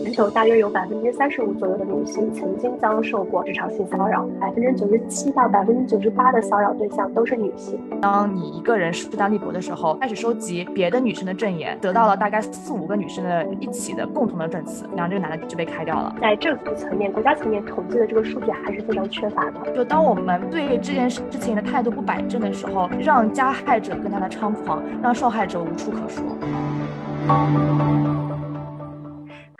全球大约有百分之三十五左右的女性曾经遭受过职场性骚扰，百分之九十七到百分之九十八的骚扰对象都是女性。当你一个人势单力薄的时候，开始收集别的女生的证言，得到了大概四五个女生的一起的共同的证词，然后这个男的就被开掉了。在政府层面、国家层面统计的这个数据还是非常缺乏的。就当我们对这件事情的态度不摆正的时候，让加害者更加的猖狂，让受害者无处可说。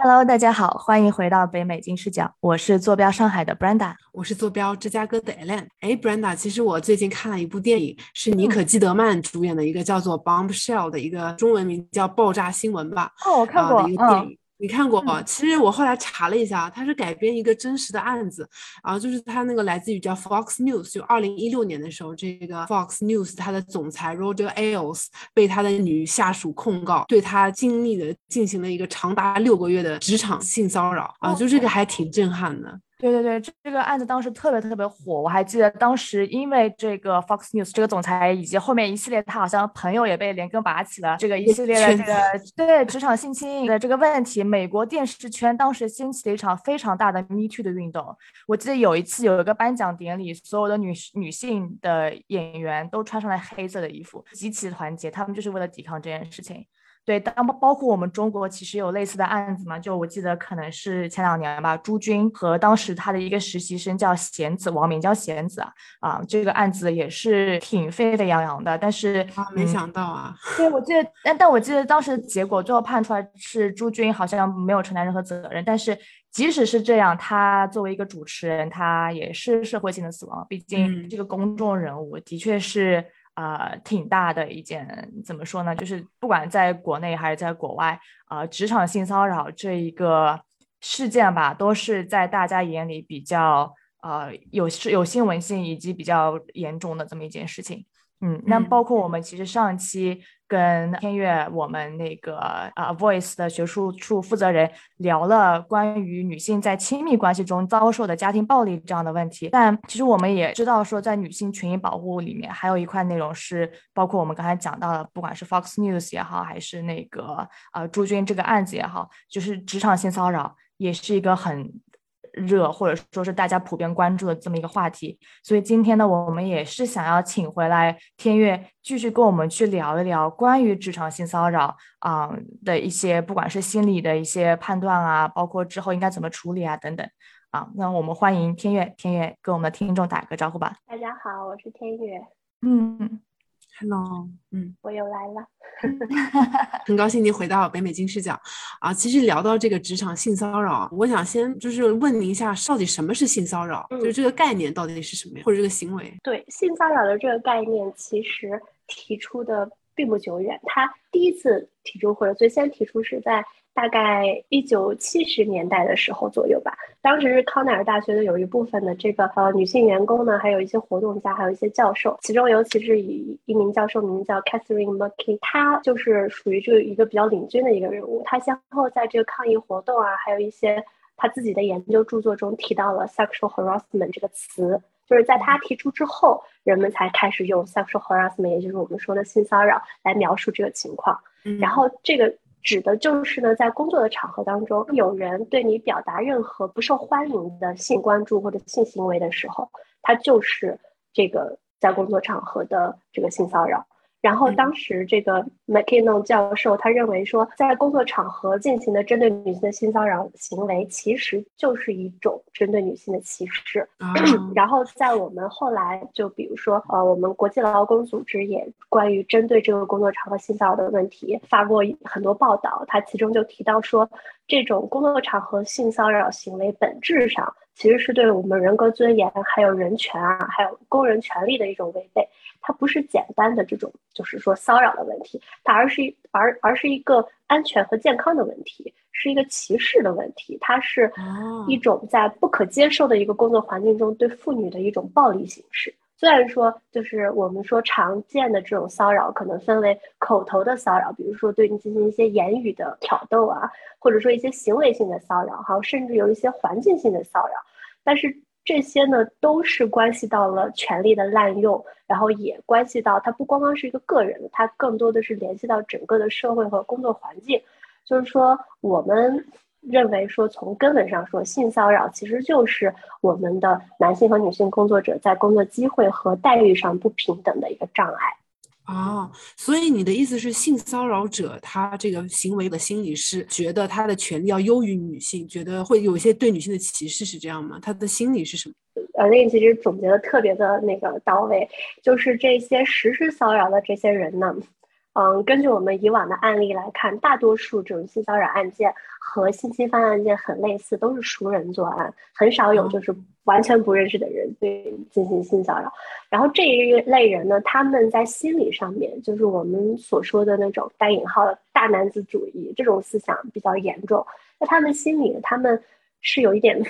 Hello，大家好，欢迎回到北美金视角，我是坐标上海的 Brenda，我是坐标芝加哥的 Ellen。哎，Brenda，其实我最近看了一部电影，是妮可基德曼主演的一个叫做《Bombshell》的一个中文名叫《爆炸新闻》吧？哦，我看过的一个电影。你看过吗？其实我后来查了一下，它是改编一个真实的案子，然后就是它那个来自于叫 Fox News，就二零一六年的时候，这个 Fox News 它的总裁 Roger Ailes 被他的女下属控告，对他经历的进行了一个长达六个月的职场性骚扰啊，就这个还挺震撼的。对对对，这这个案子当时特别特别火，我还记得当时因为这个 Fox News 这个总裁以及后面一系列他好像朋友也被连根拔起了，这个一系列的这个对职场性侵的这个问题，美国电视圈当时掀起了一场非常大的 Me Too 的运动。我记得有一次有一个颁奖典礼，所有的女女性的演员都穿上了黑色的衣服，极其团结，他们就是为了抵抗这件事情。对，当包括我们中国其实有类似的案子嘛？就我记得可能是前两年吧，朱军和当时他的一个实习生叫贤子，网名叫贤子啊，啊，这个案子也是挺沸沸扬扬的。但是没想到啊，对，我记得，但但我记得当时结果最后判出来是朱军好像没有承担任何责任。但是即使是这样，他作为一个主持人，他也是社会性的死亡，毕竟这个公众人物的确是。啊，挺大的一件，怎么说呢？就是不管在国内还是在国外，啊，职场性骚扰这一个事件吧，都是在大家眼里比较呃有是有新闻性以及比较严重的这么一件事情。嗯，那包括我们其实上期。跟天悦我们那个啊 Voice 的学术处负责人聊了关于女性在亲密关系中遭受的家庭暴力这样的问题，但其实我们也知道说，在女性权益保护里面，还有一块内容是包括我们刚才讲到的，不管是 Fox News 也好，还是那个呃朱军这个案子也好，就是职场性骚扰也是一个很。热或者说是大家普遍关注的这么一个话题，所以今天呢，我们也是想要请回来天悦继续跟我们去聊一聊关于职场性骚扰啊的一些，不管是心理的一些判断啊，包括之后应该怎么处理啊等等啊。那我们欢迎天悦，天悦跟我们的听众打个招呼吧。大家好，我是天悦。嗯。Hello，嗯，我又来了，很高兴您回到北美金视角啊。其实聊到这个职场性骚扰，我想先就是问您一下，到底什么是性骚扰？就是这个概念到底是什么呀？或者这个行为？对，性骚扰的这个概念其实提出的并不久远，它第一次提出或者最先提出是在。大概一九七十年代的时候左右吧，当时是康奈尔大学的有一部分的这个呃女性员工呢，还有一些活动家，还有一些教授，其中尤其是以一名教授名叫 Catherine McKee，她就是属于这个一个比较领军的一个人物。她先后在这个抗议活动啊，还有一些她自己的研究著作中提到了 sexual harassment 这个词，就是在她提出之后，人们才开始用 sexual harassment，也就是我们说的性骚扰来描述这个情况。然后这个。指的就是呢，在工作的场合当中，有人对你表达任何不受欢迎的性关注或者性行为的时候，他就是这个在工作场合的这个性骚扰。然后当时这个 McKinnon 教授他认为说，在工作场合进行的针对女性的性骚扰行为，其实就是一种针对女性的歧视。然后在我们后来就比如说，呃，我们国际劳工组织也关于针对这个工作场合性骚扰的问题发过很多报道，它其中就提到说，这种工作场合性骚扰行为本质上其实是对我们人格尊严、还有人权啊，还有工人权利的一种违背。它不是简单的这种，就是说骚扰的问题，它而是而而是一个安全和健康的问题，是一个歧视的问题，它是一种在不可接受的一个工作环境中对妇女的一种暴力形式。虽然说，就是我们说常见的这种骚扰，可能分为口头的骚扰，比如说对你进行一些言语的挑逗啊，或者说一些行为性的骚扰，还有甚至有一些环境性的骚扰，但是。这些呢，都是关系到了权力的滥用，然后也关系到它不光光是一个个人，它更多的是联系到整个的社会和工作环境。就是说，我们认为说，从根本上说，性骚扰其实就是我们的男性和女性工作者在工作机会和待遇上不平等的一个障碍。哦，所以你的意思是，性骚扰者他这个行为的心理是觉得他的权利要优于女性，觉得会有一些对女性的歧视，是这样吗？他的心理是什么？呃，那个其实总结的特别的那个到位，就是这些实施骚扰的这些人呢。嗯，根据我们以往的案例来看，大多数这种性骚扰案件和性侵犯案件很类似，都是熟人作案，很少有就是完全不认识的人对进行性骚扰。然后这一类人呢，他们在心理上面，就是我们所说的那种带引号的大男子主义这种思想比较严重。那他们心里，他们是有一点。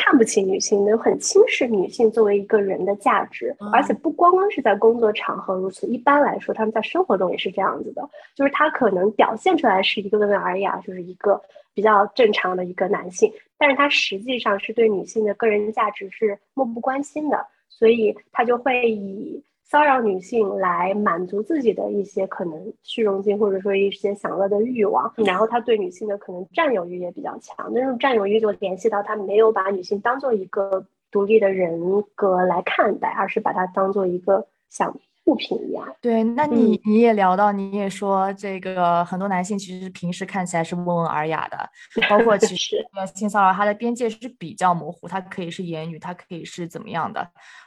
看不起女性，能很轻视女性作为一个人的价值，而且不光光是在工作场合如此，一般来说他们在生活中也是这样子的。就是他可能表现出来是一个温文尔雅，就是一个比较正常的一个男性，但是他实际上是对女性的个人价值是漠不关心的，所以他就会以。骚扰女性来满足自己的一些可能虚荣心，或者说一些享乐的欲望，然后他对女性的可能占有欲也比较强。那种占有欲就联系到他没有把女性当做一个独立的人格来看待，而是把她当做一个想。物品一样，对，那你你也聊到，你也说这个很多男性其实平时看起来是温文尔雅的，包括其 实性骚扰它的边界是比较模糊，它可以是言语，它可以是怎么样的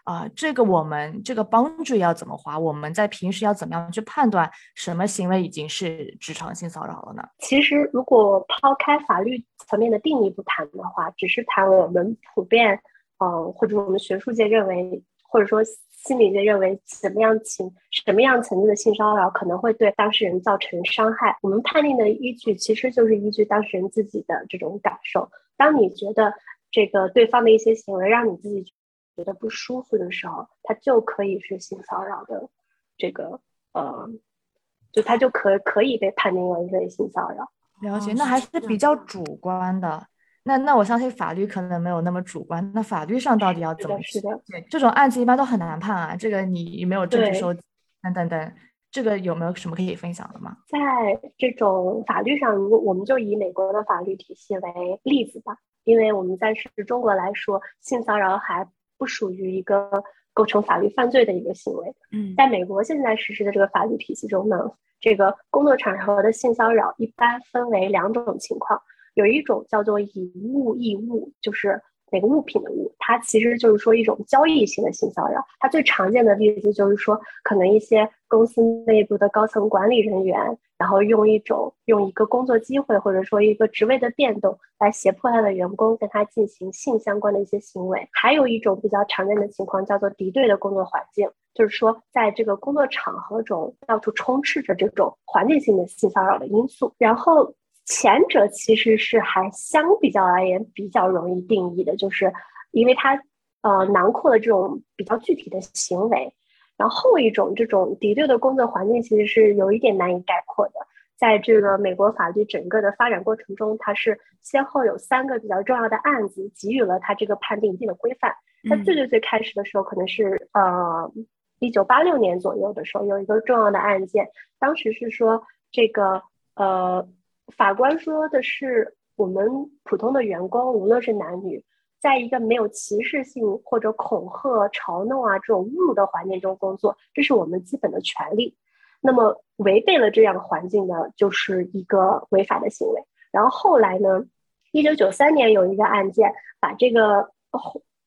啊？这个我们这个 boundary 要怎么划？我们在平时要怎么样去判断什么行为已经是职场性骚扰了呢？其实如果抛开法律层面的定义不谈的话，只是谈我们普遍，嗯，或者我们学术界认为，或者说。心理界认为，怎么样情什么样层次的性骚扰可能会对当事人造成伤害？我们判定的依据其实就是依据当事人自己的这种感受。当你觉得这个对方的一些行为让你自己觉得不舒服的时候，他就可以是性骚扰的这个呃，就他就可可以被判定为为性骚扰。了解，那还是比较主观的。那那我相信法律可能没有那么主观，那法律上到底要怎么去？对，这种案子一般都很难判啊。这个你没有证据收集，等等等，这个有没有什么可以分享的吗？在这种法律上，如果我们就以美国的法律体系为例子吧，因为我们在是中国来说，性骚扰还不属于一个构成法律犯罪的一个行为。嗯，在美国现在实施的这个法律体系中呢，这个工作场合的性骚扰一般分为两种情况。有一种叫做以物易物，就是哪个物品的物，它其实就是说一种交易性的性骚扰。它最常见的例子就是说，可能一些公司内部的高层管理人员，然后用一种用一个工作机会或者说一个职位的变动来胁迫他的员工跟他进行性相关的一些行为。还有一种比较常见的情况叫做敌对的工作环境，就是说在这个工作场合中到处充斥着这种环境性的性骚扰的因素，然后。前者其实是还相比较而言比较容易定义的，就是因为它呃囊括了这种比较具体的行为，然后后一种这种敌对的工作环境其实是有一点难以概括的。在这个美国法律整个的发展过程中，它是先后有三个比较重要的案子给予了它这个判定一定的规范。在最最最开始的时候，可能是呃一九八六年左右的时候，有一个重要的案件，当时是说这个呃。法官说的是，我们普通的员工，无论是男女，在一个没有歧视性或者恐吓、嘲弄啊这种侮辱的环境中工作，这是我们基本的权利。那么违背了这样的环境呢，就是一个违法的行为。然后后来呢，一九九三年有一个案件，把这个。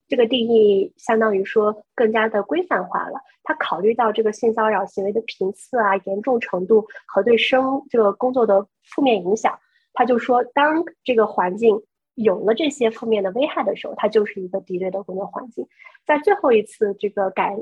这个定义相当于说更加的规范化了。他考虑到这个性骚扰行为的频次啊、严重程度和对生这个工作的负面影响，他就说，当这个环境有了这些负面的危害的时候，它就是一个敌对的工作环境。在最后一次这个改，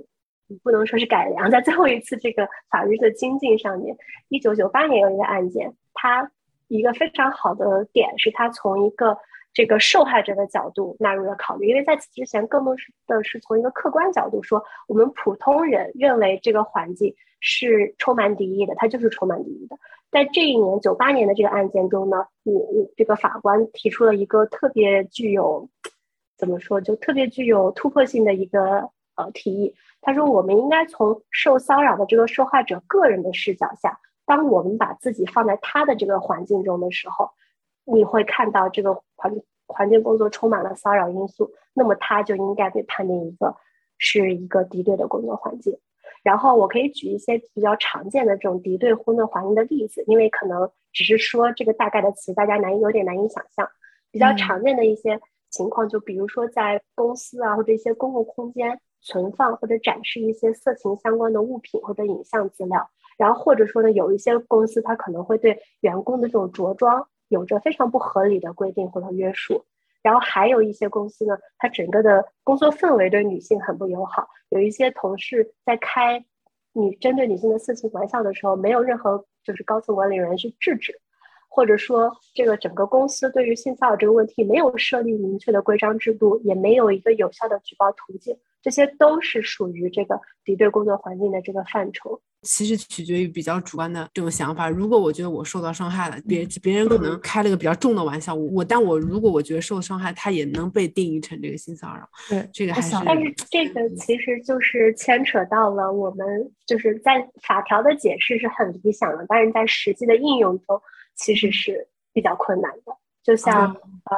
不能说是改良，在最后一次这个法律的精进上面，一九九八年有一个案件，它一个非常好的点是，它从一个。这个受害者的角度纳入了考虑，因为在此之前更多是的是从一个客观角度说，我们普通人认为这个环境是充满敌意的，它就是充满敌意的。在这一年九八年的这个案件中呢，我我这个法官提出了一个特别具有怎么说，就特别具有突破性的一个呃提议。他说，我们应该从受骚扰的这个受害者个人的视角下，当我们把自己放在他的这个环境中的时候。你会看到这个环环境工作充满了骚扰因素，那么他就应该被判定一个是一个敌对的工作环境。然后我可以举一些比较常见的这种敌对工作环境的例子，因为可能只是说这个大概的词，大家难有点难以想象。比较常见的一些情况，就比如说在公司啊或者一些公共空间存放或者展示一些色情相关的物品或者影像资料，然后或者说呢，有一些公司它可能会对员工的这种着装有着非常不合理的规定或者约束，然后还有一些公司呢，它整个的工作氛围对女性很不友好，有一些同事在开女针对女性的色情玩笑的时候，没有任何就是高层管理人员去制止。或者说，这个整个公司对于性骚扰这个问题没有设立明确的规章制度，也没有一个有效的举报途径，这些都是属于这个敌对工作环境的这个范畴。其实取决于比较主观的这种想法。如果我觉得我受到伤害了，别别人可能开了个比较重的玩笑，我但我如果我觉得受伤害，他也能被定义成这个性骚扰。对，这个还是。但是这个其实就是牵扯到了我们就是在法条的解释是很理想的，但是在实际的应用中。其实是比较困难的，就像呃，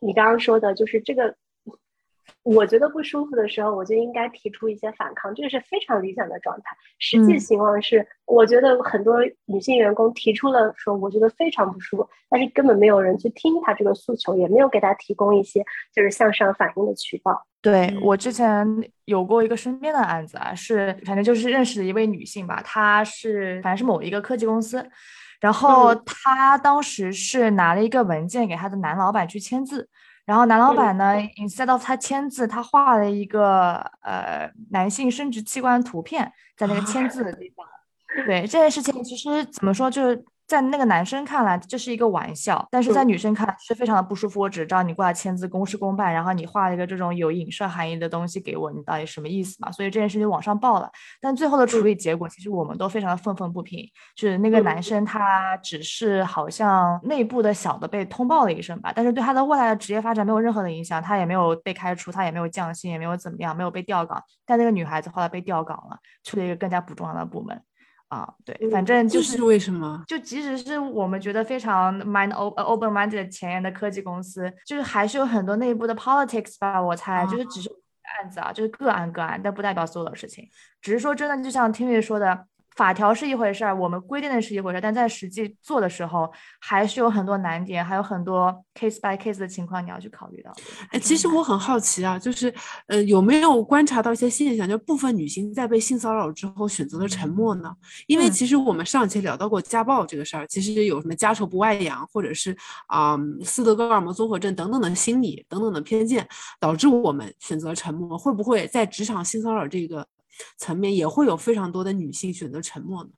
你刚刚说的，就是这个，我觉得不舒服的时候，我就应该提出一些反抗，这个是非常理想的状态。实际情况是，我觉得很多女性员工提出了说，我觉得非常不舒服，但是根本没有人去听她这个诉求，也没有给她提供一些就是向上反映的渠道。对我之前有过一个身边的案子啊，是反正就是认识的一位女性吧，她是反正是某一个科技公司。然后她当时是拿了一个文件给她的男老板去签字，然后男老板呢，instead of 他签字，他画了一个呃男性生殖器官图片在那个签字的地方。对这件事情，其实怎么说就是。在那个男生看来，这是一个玩笑，但是在女生看来是非常的不舒服。我只知道你过来签字，公事公办，然后你画了一个这种有影射含义的东西给我，你到底什么意思嘛？所以这件事情往上报了，但最后的处理结果，其实我们都非常的愤愤不平。就是那个男生他只是好像内部的小的被通报了一声吧，但是对他的未来的职业发展没有任何的影响，他也没有被开除，他也没有降薪，也没有怎么样，没有被调岗。但那个女孩子后来被调岗了，去了一个更加不重要的部门。啊，对，反正就是为什么？就即使是我们觉得非常 mind open minded 前沿的科技公司，就是还是有很多内部的 politics 吧。我猜，就是只是案子啊，就是个案个案，但不代表所有的事情。只是说真的，就像听月说的。法条是一回事儿，我们规定的是一回事儿，但在实际做的时候，还是有很多难点，还有很多 case by case 的情况你要去考虑到。哎，其实我很好奇啊，就是呃，有没有观察到一些现象，就部分女性在被性骚扰之后选择了沉默呢？因为其实我们上期聊到过家暴这个事儿，其实有什么家丑不外扬，或者是啊斯德哥尔摩综合症等等的心理等等的偏见，导致我们选择沉默。会不会在职场性骚扰这个？层面也会有非常多的女性选择沉默呢，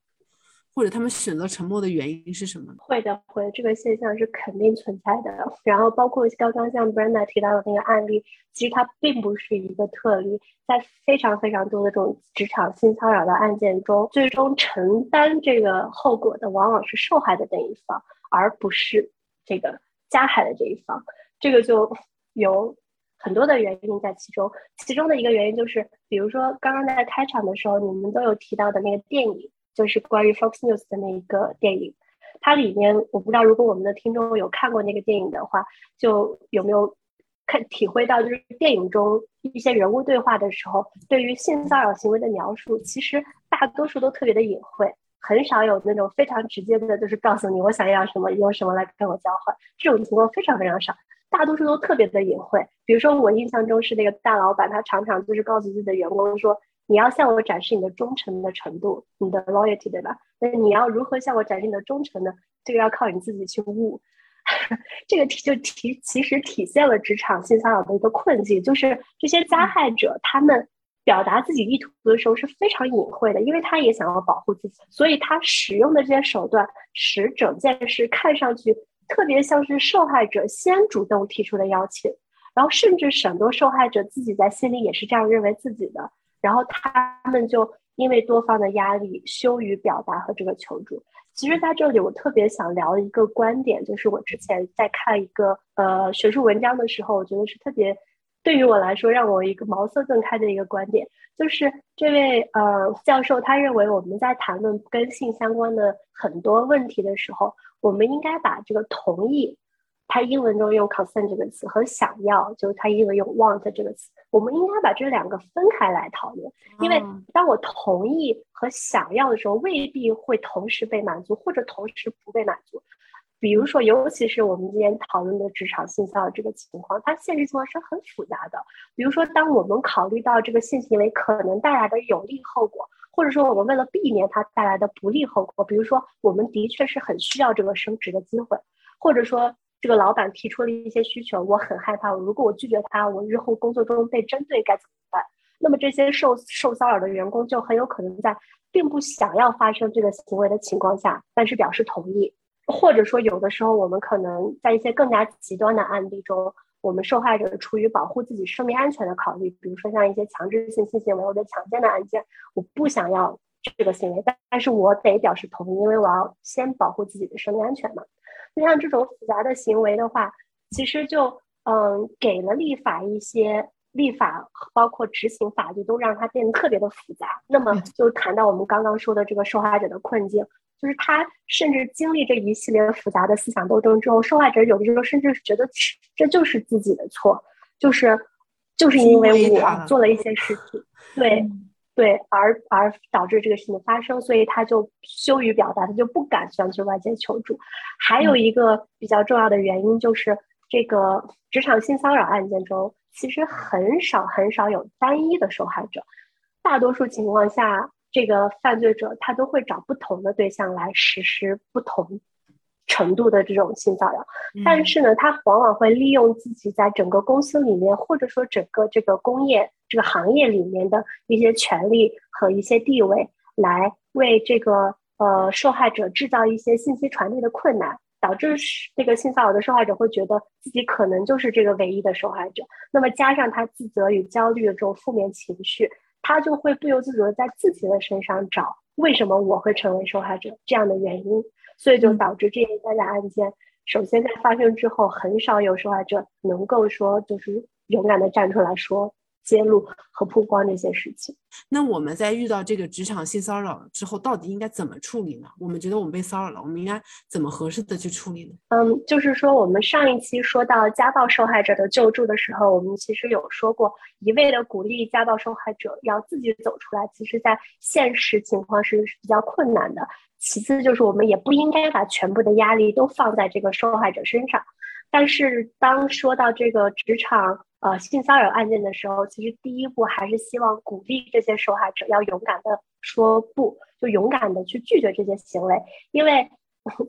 或者她们选择沉默的原因是什么？会的，会，这个现象是肯定存在的。然后包括刚刚像 Brenda 提到的那个案例，其实它并不是一个特例，在非常非常多的这种职场性骚扰的案件中，最终承担这个后果的往往是受害的那一方，而不是这个加害的这一方。这个就有。很多的原因在其中，其中的一个原因就是，比如说刚刚在开场的时候，你们都有提到的那个电影，就是关于 Fox News 的那一个电影。它里面，我不知道如果我们的听众有看过那个电影的话，就有没有看体会到，就是电影中一些人物对话的时候，对于性骚扰行为的描述，其实大多数都特别的隐晦，很少有那种非常直接的，就是告诉你我想要什么，用什么来跟我交换，这种情况非常非常少。大多数都特别的隐晦，比如说我印象中是那个大老板，他常常就是告诉自己的员工说：“你要向我展示你的忠诚的程度，你的 loyalty，对吧？那你要如何向我展示你的忠诚呢？这个要靠你自己去悟。这个题就体其实体现了职场性骚扰的一个困境，就是这些加害者他们表达自己意图的时候是非常隐晦的，因为他也想要保护自己，所以他使用的这些手段使整件事看上去。特别像是受害者先主动提出的邀请，然后甚至很多受害者自己在心里也是这样认为自己的，然后他们就因为多方的压力羞于表达和这个求助。其实，在这里我特别想聊一个观点，就是我之前在看一个呃学术文章的时候，我觉得是特别对于我来说让我一个茅塞顿开的一个观点，就是这位呃教授他认为我们在谈论跟性相关的很多问题的时候。我们应该把这个同意它英文中用 consent 这个词和想要，就是它英文用 want 这个词，我们应该把这两个分开来讨论。因为当我同意和想要的时候，未必会同时被满足，或者同时不被满足。比如说，尤其是我们今天讨论的职场性骚扰这个情况，它现实情况是很复杂的。比如说，当我们考虑到这个性行为可能带来的有利后果，或者说我们为了避免它带来的不利后果，比如说我们的确是很需要这个升职的机会，或者说这个老板提出了一些需求，我很害怕，如果我拒绝他，我日后工作中被针对该怎么办？那么这些受受骚扰的员工就很有可能在并不想要发生这个行为的情况下，但是表示同意。或者说，有的时候我们可能在一些更加极端的案例中，我们受害者出于保护自己生命安全的考虑，比如说像一些强制性性行为或者强奸的案件，我不想要这个行为，但但是我得表示同意，因为我要先保护自己的生命安全嘛。那像这种复杂的行为的话，其实就嗯给了立法一些立法，包括执行法律都让它变得特别的复杂。那么就谈到我们刚刚说的这个受害者的困境。就是他甚至经历这一系列复杂的思想斗争之后，受害者有的时候甚至觉得这就是自己的错，就是就是因为我做了一些事情，对对，而而导致这个事情的发生，所以他就羞于表达，他就不敢向去外界求助。还有一个比较重要的原因就是，这个职场性骚扰案件中，其实很少很少有单一的受害者，大多数情况下。这个犯罪者他都会找不同的对象来实施不同程度的这种性骚扰，但是呢，他往往会利用自己在整个公司里面，或者说整个这个工业这个行业里面的一些权利和一些地位，来为这个呃受害者制造一些信息传递的困难，导致这个性骚扰的受害者会觉得自己可能就是这个唯一的受害者，那么加上他自责与焦虑的这种负面情绪。他就会不由自主的在自己的身上找为什么我会成为受害者这样的原因，所以就导致这一单的案件，首先在发生之后，很少有受害者能够说就是勇敢的站出来说。揭露和曝光这些事情。那我们在遇到这个职场性骚扰之后，到底应该怎么处理呢？我们觉得我们被骚扰了，我们应该怎么合适的去处理呢？嗯，就是说，我们上一期说到家暴受害者的救助的时候，我们其实有说过，一味的鼓励家暴受害者要自己走出来，其实在现实情况是比较困难的。其次，就是我们也不应该把全部的压力都放在这个受害者身上。但是，当说到这个职场，呃，性骚扰案件的时候，其实第一步还是希望鼓励这些受害者要勇敢的说不，就勇敢的去拒绝这些行为。因为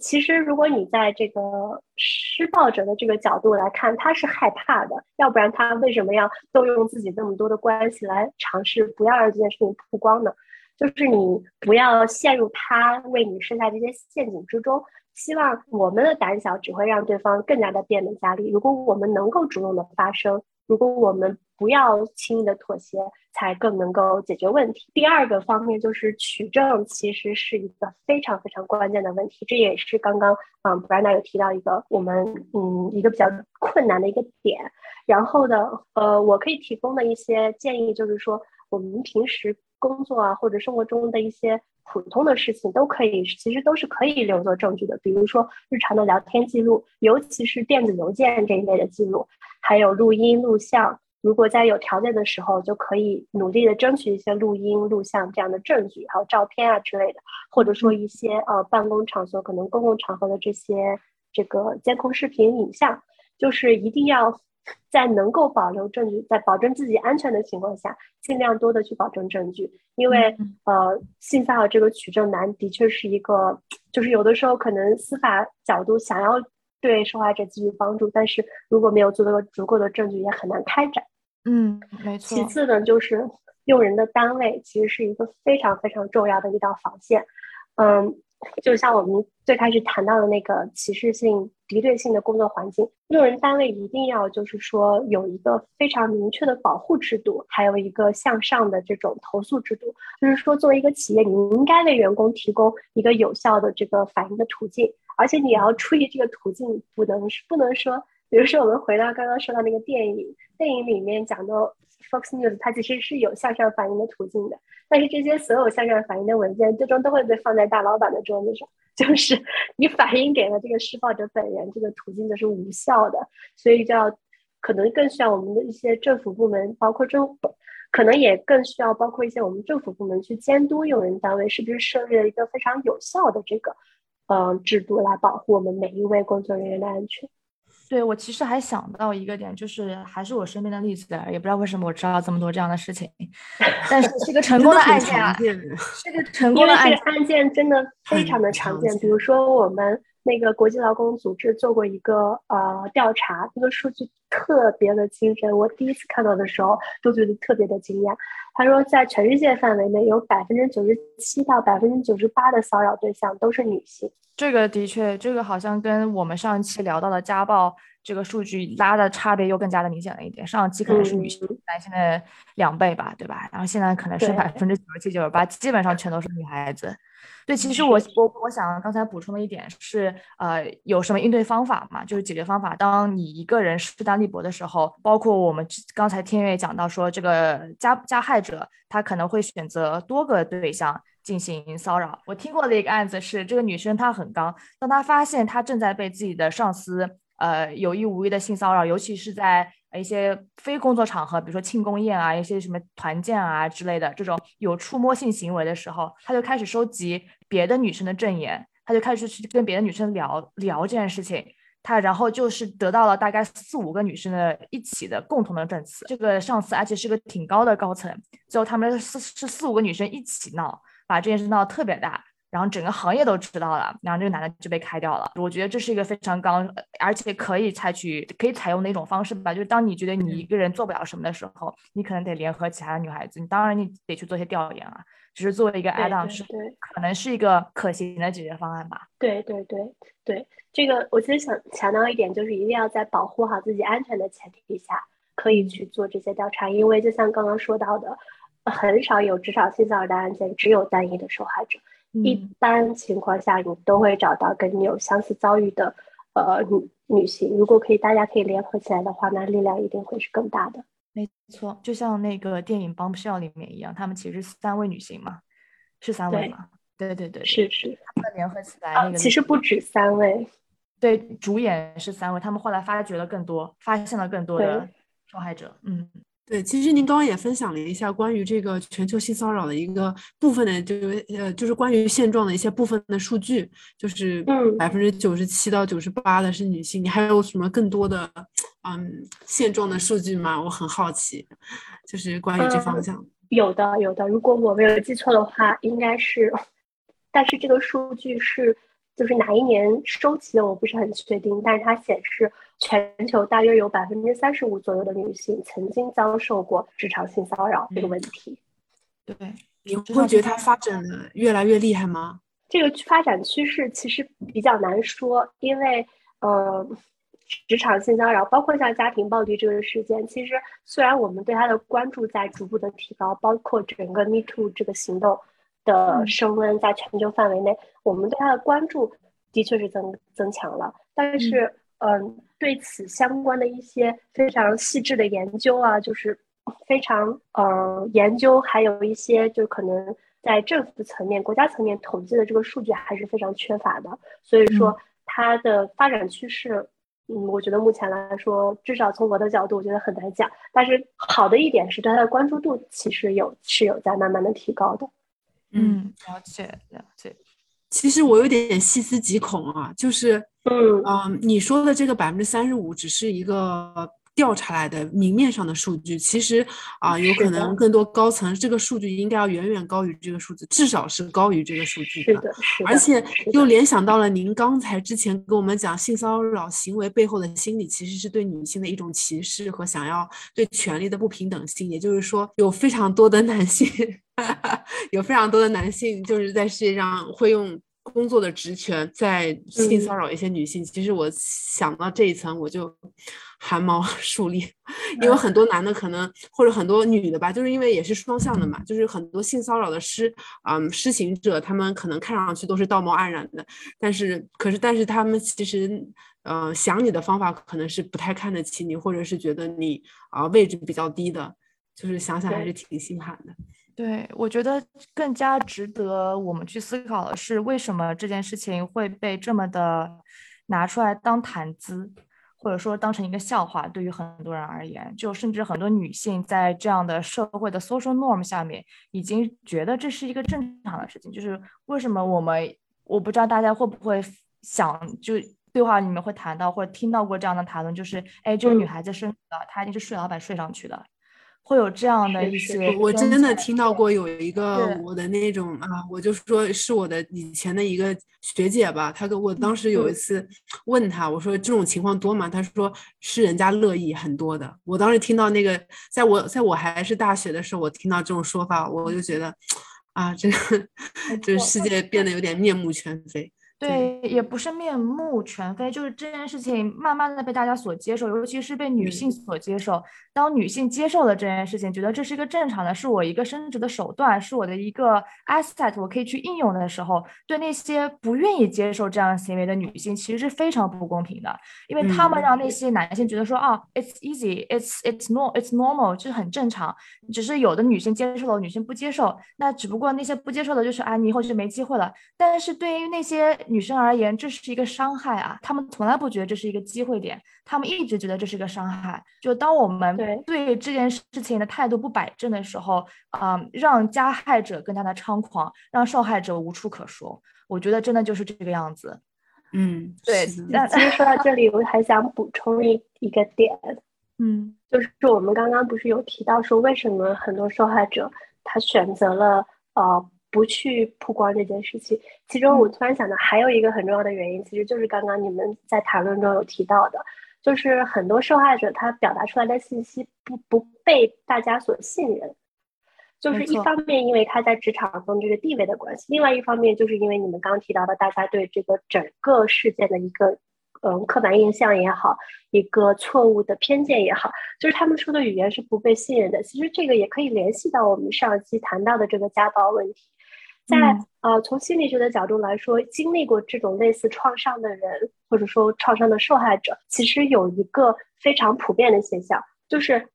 其实如果你在这个施暴者的这个角度来看，他是害怕的，要不然他为什么要动用自己那么多的关系来尝试不要让这件事情曝光呢？就是你不要陷入他为你设下这些陷阱之中。希望我们的胆小只会让对方更加的变本加厉。如果我们能够主动的发声。如果我们不要轻易的妥协，才更能够解决问题。第二个方面就是取证，其实是一个非常非常关键的问题。这也是刚刚嗯 Brena 有提到一个我们嗯一个比较困难的一个点。然后呢，呃，我可以提供的一些建议就是说，我们平时工作啊或者生活中的一些普通的事情都可以，其实都是可以留作证据的。比如说日常的聊天记录，尤其是电子邮件这一类的记录。还有录音录像，如果在有条件的时候，就可以努力的争取一些录音录像这样的证据，还有照片啊之类的，或者说一些呃办公场所可能公共场合的这些这个监控视频影像，就是一定要在能够保留证据，在保证自己安全的情况下，尽量多的去保证证据，因为呃性骚扰这个取证难，的确是一个，就是有的时候可能司法角度想要。对受害者给予帮助，但是如果没有足够足够的证据，也很难开展。嗯，没错。其次呢，就是用人的单位其实是一个非常非常重要的一道防线。嗯，就像我们最开始谈到的那个歧视性、敌对性的工作环境，用人单位一定要就是说有一个非常明确的保护制度，还有一个向上的这种投诉制度。就是说，作为一个企业，你应该为员工提供一个有效的这个反应的途径。而且你要注意这个途径，不能是不能说比如说，我们回到刚刚说到那个电影，电影里面讲的 Fox News，它其实是有向上反映的途径的。但是这些所有向上反映的文件，最终都会被放在大老板的桌子上，就是你反映给了这个施暴者本人，这个途径就是无效的。所以就要可能更需要我们的一些政府部门，包括政府，可能也更需要包括一些我们政府部门去监督用人单位是不是设立了一个非常有效的这个嗯制度来保护我们每一位工作人员的安全。对我其实还想到一个点，就是还是我身边的例子，也不知道为什么我知道这么多这样的事情，但是是个成功的案件啊，这个成功的案件真的非常的常见。比如说我们那个国际劳工组织做过一个呃调查，这个数据特别的惊人，我第一次看到的时候都觉得特别的惊讶。他说，在全世界范围内，有百分之九十七到百分之九十八的骚扰对象都是女性。这个的确，这个好像跟我们上一期聊到的家暴这个数据拉的差别又更加的明显了一点。上一期可能是女性男性的两倍吧，对吧？然后现在可能是百分之九十七、九十八，基本上全都是女孩子。对，其实我我我想刚才补充的一点是，呃，有什么应对方法嘛？就是解决方法。当你一个人势单力薄的时候，包括我们刚才天悦讲到说，这个加加害者他可能会选择多个对象进行骚扰。我听过的一个案子是，这个女生她很刚，当她发现她正在被自己的上司呃有意无意的性骚扰，尤其是在。一些非工作场合，比如说庆功宴啊，一些什么团建啊之类的，这种有触摸性行为的时候，他就开始收集别的女生的证言，他就开始去跟别的女生聊聊这件事情，他然后就是得到了大概四五个女生的一起的共同的证词。这个上司而且是个挺高的高层，最后他们四是四五个女生一起闹，把这件事闹得特别大。然后整个行业都知道了，然后这个男的就被开掉了。我觉得这是一个非常刚，而且可以采取、可以采用的一种方式吧。就是当你觉得你一个人做不了什么的时候，你可能得联合其他的女孩子。你当然你得去做些调研啊，只是作为一个 add on 是可能是一个可行的解决方案吧。对对对对，这个我其实想强调一点，就是一定要在保护好自己安全的前提下，可以去做这些调查。因为就像刚刚说到的，很少有职场性骚扰的案件只有单一的受害者。一般情况下，你都会找到跟你有相似遭遇的，呃，女女性。如果可以，大家可以联合起来的话，那力量一定会是更大的。没错，就像那个电影《Bombshell》里面一样，他们其实是三位女性嘛，是三位嘛？对对对，是是，他们联合起来那个，其实不止三位。对，主演是三位，他们后来发掘了更多，发现了更多的受害者。嗯。对，其实您刚刚也分享了一下关于这个全球性骚扰的一个部分的，就是呃，就是关于现状的一些部分的数据，就是百分之九十七到九十八的是女性。你还有什么更多的嗯现状的数据吗？我很好奇，就是关于这方向。有的，有的。如果我没有记错的话，应该是，但是这个数据是。就是哪一年收集的，我不是很确定，但是它显示全球大约有百分之三十五左右的女性曾经遭受过职场性骚扰这个问题。对，你会觉得它发展的越来越厉害吗？这个发展趋势其实比较难说，因为呃，职场性骚扰，包括像家庭暴力这个事件，其实虽然我们对它的关注在逐步的提高，包括整个 Me Too 这个行动。的升温在全球范围内，我们对它的关注的确是增增强了。但是，嗯，对此相关的一些非常细致的研究啊，就是非常呃研究，还有一些就可能在政府层面、国家层面统计的这个数据还是非常缺乏的。所以说，它的发展趋势，嗯，我觉得目前来说，至少从我的角度，我觉得很难讲。但是好的一点是，对它的关注度其实有是有在慢慢的提高的。嗯，了解了解。其实我有点细思极恐啊，就是，嗯嗯，你说的这个百分之三十五只是一个调查来的明面上的数据，其实啊，有可能更多高层这个数据应该要远远高于这个数字，至少是高于这个数据的。是的，而且又联想到了您刚才之前跟我们讲性骚扰行为背后的心理，其实是对女性的一种歧视和想要对权利的不平等性，也就是说，有非常多的男性。有非常多的男性就是在世界上会用工作的职权在性骚扰一些女性。其实我想到这一层，我就汗毛 竖立，因为很多男的可能或者很多女的吧，就是因为也是双向的嘛，就是很多性骚扰的施嗯施行者，他们可能看上去都是道貌岸然的，但是可是但是他们其实呃想你的方法可能是不太看得起你，或者是觉得你啊位置比较低的，就是想想还是挺心寒的。对，我觉得更加值得我们去思考的是，为什么这件事情会被这么的拿出来当谈资，或者说当成一个笑话？对于很多人而言，就甚至很多女性在这样的社会的 social norm 下面，已经觉得这是一个正常的事情。就是为什么我们，我不知道大家会不会想，就对话里面会谈到或者听到过这样的谈论，就是哎，这个女孩子生了，她一定是睡老板睡上去的。会有这样的一些，我真的听到过有一个我的那种啊，我就说是我的以前的一个学姐吧，她跟我当时有一次问她，我说这种情况多吗？她说是人家乐意很多的。我当时听到那个，在我在我还是大学的时候，我听到这种说法，我就觉得啊，这个这个世界变得有点面目全非。对，也不是面目全非，就是这件事情慢慢的被大家所接受，尤其是被女性所接受。当女性接受了这件事情，觉得这是一个正常的，是我一个升职的手段，是我的一个 asset，我可以去应用的时候，对那些不愿意接受这样行为的女性，其实是非常不公平的，因为他们让那些男性觉得说，啊，it's easy，it's it's normal，it's normal，这很正常。只是有的女性接受了，女性不接受，那只不过那些不接受的就是，啊，你以后就没机会了。但是对于那些女生而言，这是一个伤害啊，她们从来不觉得这是一个机会点，她们一直觉得这是一个伤害。就当我们对这件事情的态度不摆正的时候，啊，让加害者更加的猖狂，让受害者无处可说。我觉得真的就是这个样子。嗯，对。那其实说到这里，我还想补充一一个点，嗯，就是我们刚刚不是有提到说，为什么很多受害者他选择了呃不去曝光这件事情？其中我突然想到，还有一个很重要的原因，其实就是刚刚你们在谈论中有提到的。就是很多受害者他表达出来的信息不不被大家所信任，就是一方面因为他在职场中这个地位的关系，另外一方面就是因为你们刚提到的大家对这个整个事件的一个嗯刻板印象也好，一个错误的偏见也好，就是他们说的语言是不被信任的。其实这个也可以联系到我们上期谈到的这个家暴问题。在呃，从心理学的角度来说，经历过这种类似创伤的人，或者说创伤的受害者，其实有一个非常普遍的现象，就是，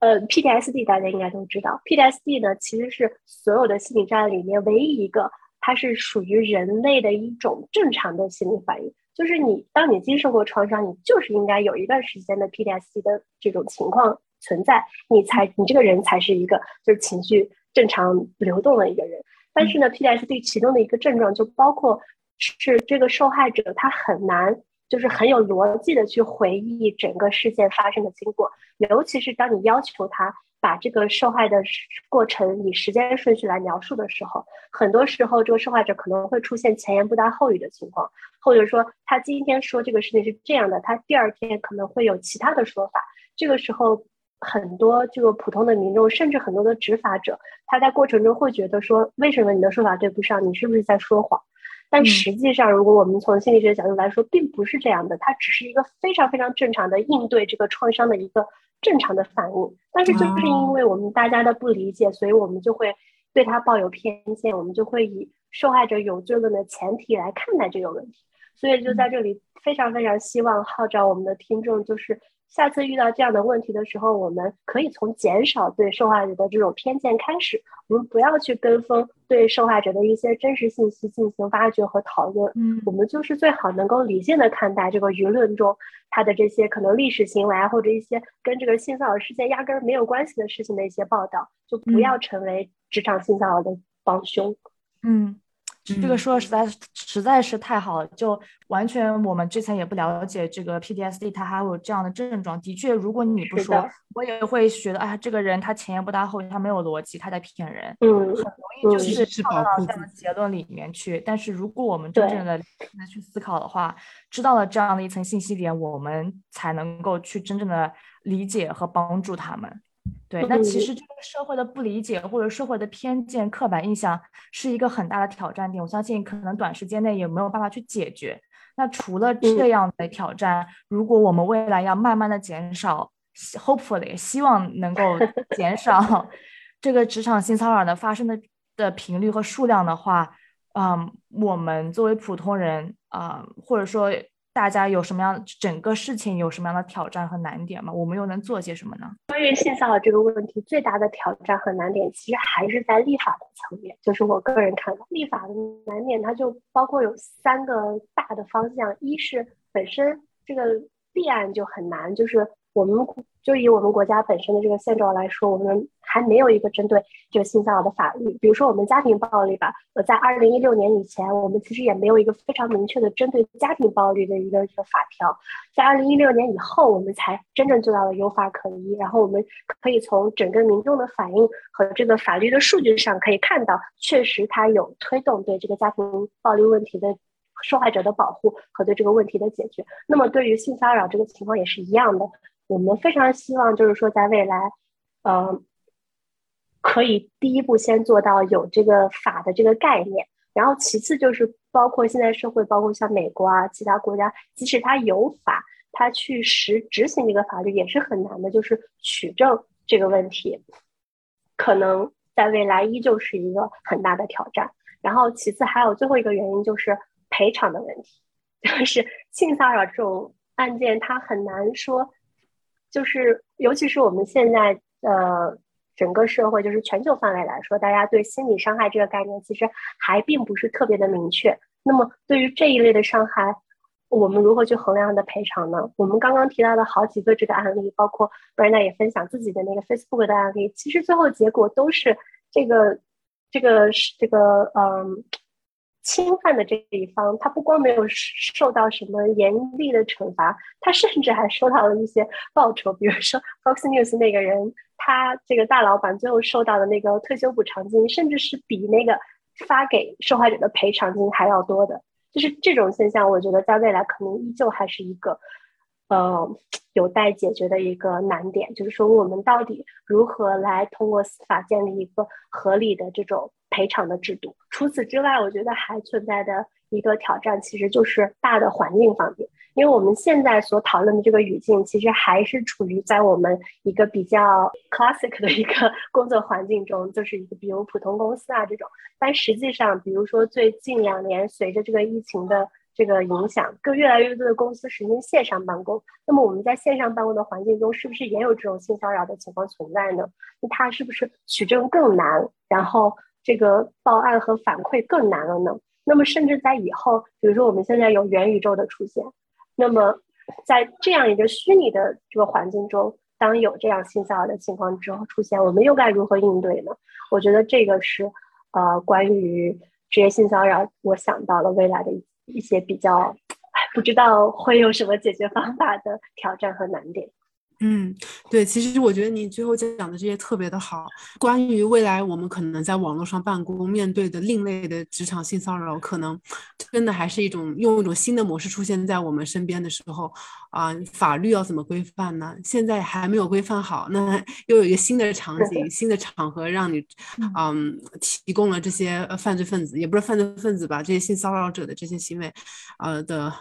呃，PTSD 大家应该都知道，PTSD 呢其实是所有的心理障碍里面唯一一个，它是属于人类的一种正常的心理反应，就是你当你经受过创伤，你就是应该有一段时间的 PTSD 的这种情况存在，你才你这个人才是一个就是情绪正常流动的一个人。但是呢，PTSD 其中的一个症状就包括是这个受害者他很难就是很有逻辑的去回忆整个事件发生的经过，尤其是当你要求他把这个受害的过程以时间顺序来描述的时候，很多时候这个受害者可能会出现前言不搭后语的情况，或者说他今天说这个事情是这样的，他第二天可能会有其他的说法，这个时候。很多这个普通的民众，甚至很多的执法者，他在过程中会觉得说，为什么你的说法对不上？你是不是在说谎？但实际上，如果我们从心理学角度来说，并不是这样的，它只是一个非常非常正常的应对这个创伤的一个正常的反应。但是就是因为我们大家的不理解，所以我们就会对他抱有偏见，我们就会以受害者有罪论的前提来看待这个问题。所以就在这里，非常非常希望号召我们的听众，就是。下次遇到这样的问题的时候，我们可以从减少对受害者的这种偏见开始。我们不要去跟风，对受害者的一些真实信息进行挖掘和讨论。嗯，我们就是最好能够理性的看待这个舆论中他的这些可能历史行为啊，或者一些跟这个性骚扰事件压根儿没有关系的事情的一些报道，就不要成为职场性骚扰的帮凶。嗯。这个说的实在实在是太好了，就完全我们之前也不了解这个 PTSD，它还有这样的症状。的确，如果你不说，我也会觉得，哎，这个人他前言不搭后语，他没有逻辑，他在骗人，嗯，很容易就是跳到这样的结论里面去。但是如果我们真正的去思考的话，知道了这样的一层信息点，我们才能够去真正的理解和帮助他们。对，那其实这个社会的不理解或者社会的偏见、刻板印象是一个很大的挑战点。我相信可能短时间内也没有办法去解决。那除了这样的挑战，如果我们未来要慢慢的减少，hopefully 希望能够减少 这个职场性骚扰的发生的的频率和数量的话，嗯，我们作为普通人啊，或者说。大家有什么样整个事情有什么样的挑战和难点吗？我们又能做些什么呢？关于性骚扰这个问题，最大的挑战和难点其实还是在立法的层面。就是我个人看法，立法的难点它就包括有三个大的方向：一是本身这个立案就很难，就是我们。就以我们国家本身的这个现状来说，我们还没有一个针对这个性骚扰的法律。比如说我们家庭暴力吧，呃，在二零一六年以前，我们其实也没有一个非常明确的针对家庭暴力的一个一个法条。在二零一六年以后，我们才真正做到了有法可依。然后我们可以从整个民众的反应和这个法律的数据上可以看到，确实它有推动对这个家庭暴力问题的受害者的保护和对这个问题的解决。那么对于性骚扰这个情况也是一样的。我们非常希望，就是说，在未来，呃，可以第一步先做到有这个法的这个概念，然后其次就是包括现在社会，包括像美国啊，其他国家，即使它有法，它去实执行这个法律也是很难的，就是取证这个问题，可能在未来依旧是一个很大的挑战。然后其次还有最后一个原因就是赔偿的问题，就是性骚扰这种案件，它很难说。就是，尤其是我们现在呃，整个社会，就是全球范围来说，大家对心理伤害这个概念其实还并不是特别的明确。那么，对于这一类的伤害，我们如何去衡量它的赔偿呢？我们刚刚提到的好几个这个案例，包括 Brenda 也分享自己的那个 Facebook 的案例，其实最后结果都是这个这个这个嗯。侵犯的这一方，他不光没有受到什么严厉的惩罚，他甚至还收到了一些报酬。比如说 Fox News 那个人，他这个大老板最后收到的那个退休补偿金，甚至是比那个发给受害者的赔偿金还要多的。就是这种现象，我觉得在未来可能依旧还是一个，呃，有待解决的一个难点。就是说，我们到底如何来通过司法建立一个合理的这种。赔偿的制度。除此之外，我觉得还存在的一个挑战，其实就是大的环境方面。因为我们现在所讨论的这个语境，其实还是处于在我们一个比较 classic 的一个 工作环境中，就是一个比如普通公司啊这种。但实际上，比如说最近两年，随着这个疫情的这个影响，更越来越多的公司实行线上办公。那么我们在线上办公的环境中，是不是也有这种性骚扰的情况存在呢？那它是不是取证更难？然后？这个报案和反馈更难了呢。那么，甚至在以后，比如说我们现在有元宇宙的出现，那么在这样一个虚拟的这个环境中，当有这样性骚扰的情况之后出现，我们又该如何应对呢？我觉得这个是呃，关于职业性骚扰，我想到了未来的一些比较不知道会有什么解决方法的挑战和难点。嗯，对，其实我觉得你最后讲的这些特别的好。关于未来我们可能在网络上办公面对的另类的职场性骚扰，可能真的还是一种用一种新的模式出现在我们身边的时候，啊，法律要怎么规范呢？现在还没有规范好，那 又有一个新的场景、新的场合，让你，嗯，提供了这些犯罪分子，也不是犯罪分子吧，这些性骚扰者的这些行为，呃的。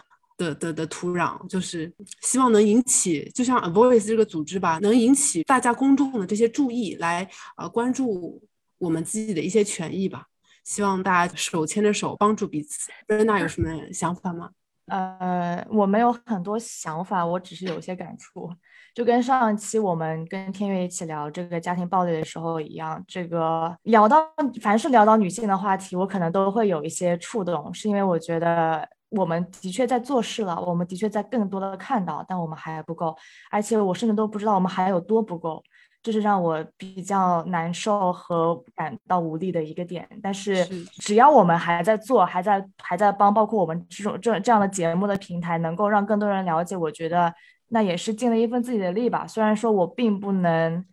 的的的土壤，就是希望能引起，就像 A Voice 这个组织吧，能引起大家公众的这些注意，来呃关注我们自己的一些权益吧。希望大家手牵着手，帮助彼此。Brenda 有什么想法吗？呃，我没有很多想法，我只是有些感触，就跟上一期我们跟天悦一起聊这个家庭暴力的时候一样，这个聊到凡是聊到女性的话题，我可能都会有一些触动，是因为我觉得。我们的确在做事了，我们的确在更多的看到，但我们还不够，而且我甚至都不知道我们还有多不够，这是让我比较难受和感到无力的一个点。但是只要我们还在做，还在还在帮，包括我们这种这这样的节目的平台，能够让更多人了解，我觉得那也是尽了一份自己的力吧。虽然说我并不能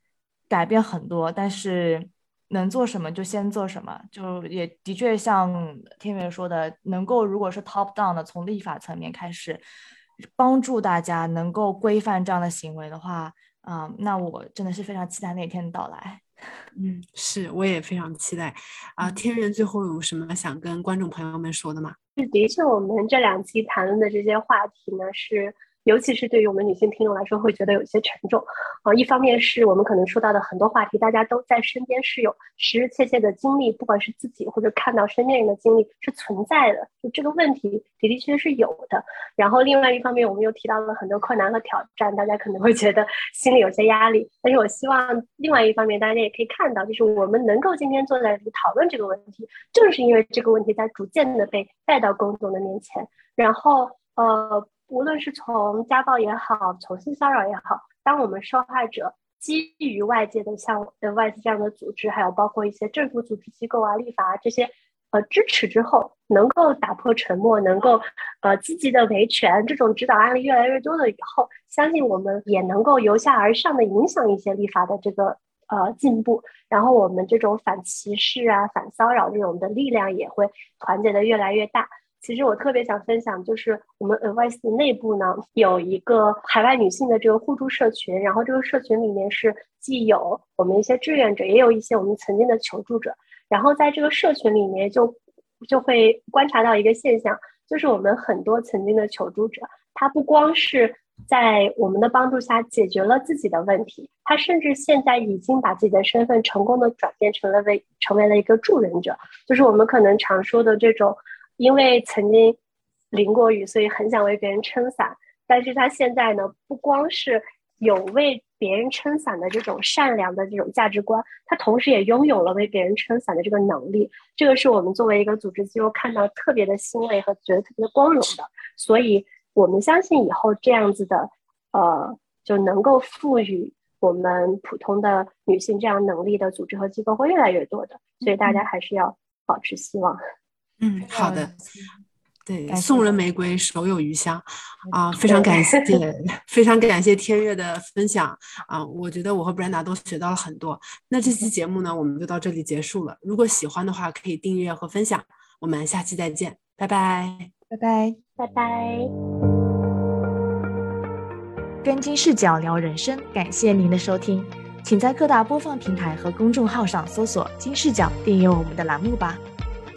改变很多，但是。能做什么就先做什么，就也的确像天元说的，能够如果是 top down 的，从立法层面开始帮助大家能够规范这样的行为的话，啊，那我真的是非常期待那天的到来。嗯，是，我也非常期待。啊，天元最后有什么想跟观众朋友们说的吗？的确，我们这两期谈论的这些话题呢是。尤其是对于我们女性听众来说，会觉得有些沉重啊。一方面是我们可能说到的很多话题，大家都在身边是有实实切切的经历，不管是自己或者看到身边人的经历是存在的，就这个问题的的确确是有的。然后另外一方面，我们又提到了很多困难和挑战，大家可能会觉得心里有些压力。但是我希望另外一方面，大家也可以看到，就是我们能够今天坐在这里讨论这个问题，正是因为这个问题在逐渐的被带到公众的面前。然后呃。无论是从家暴也好，从性骚扰也好，当我们受害者基于外界的像呃外界这样的组织，还有包括一些政府组织机构啊、立法啊这些呃支持之后，能够打破沉默，能够呃积极的维权，这种指导案例越来越多了以后，相信我们也能够由下而上的影响一些立法的这个呃进步，然后我们这种反歧视啊、反骚扰这种的力量也会团结的越来越大。其实我特别想分享，就是我们 Advice 内部呢有一个海外女性的这个互助社群，然后这个社群里面是既有我们一些志愿者，也有一些我们曾经的求助者。然后在这个社群里面，就就会观察到一个现象，就是我们很多曾经的求助者，他不光是在我们的帮助下解决了自己的问题，他甚至现在已经把自己的身份成功的转变成了为成为了一个助人者，就是我们可能常说的这种。因为曾经淋过雨，所以很想为别人撑伞。但是他现在呢，不光是有为别人撑伞的这种善良的这种价值观，他同时也拥有了为别人撑伞的这个能力。这个是我们作为一个组织机构看到特别的欣慰和觉得特别的光荣的。所以我们相信以后这样子的，呃，就能够赋予我们普通的女性这样能力的组织和机构会越来越多的。所以大家还是要保持希望。嗯，好的，对，送人玫瑰，手有余香，啊，非常感谢，非常感谢天悦的分享，啊，我觉得我和布兰达都学到了很多。那这期节目呢，我们就到这里结束了。如果喜欢的话，可以订阅和分享。我们下期再见，拜拜，拜拜，拜拜。跟金视角聊人生，感谢您的收听，请在各大播放平台和公众号上搜索“金视角”，订阅我们的栏目吧。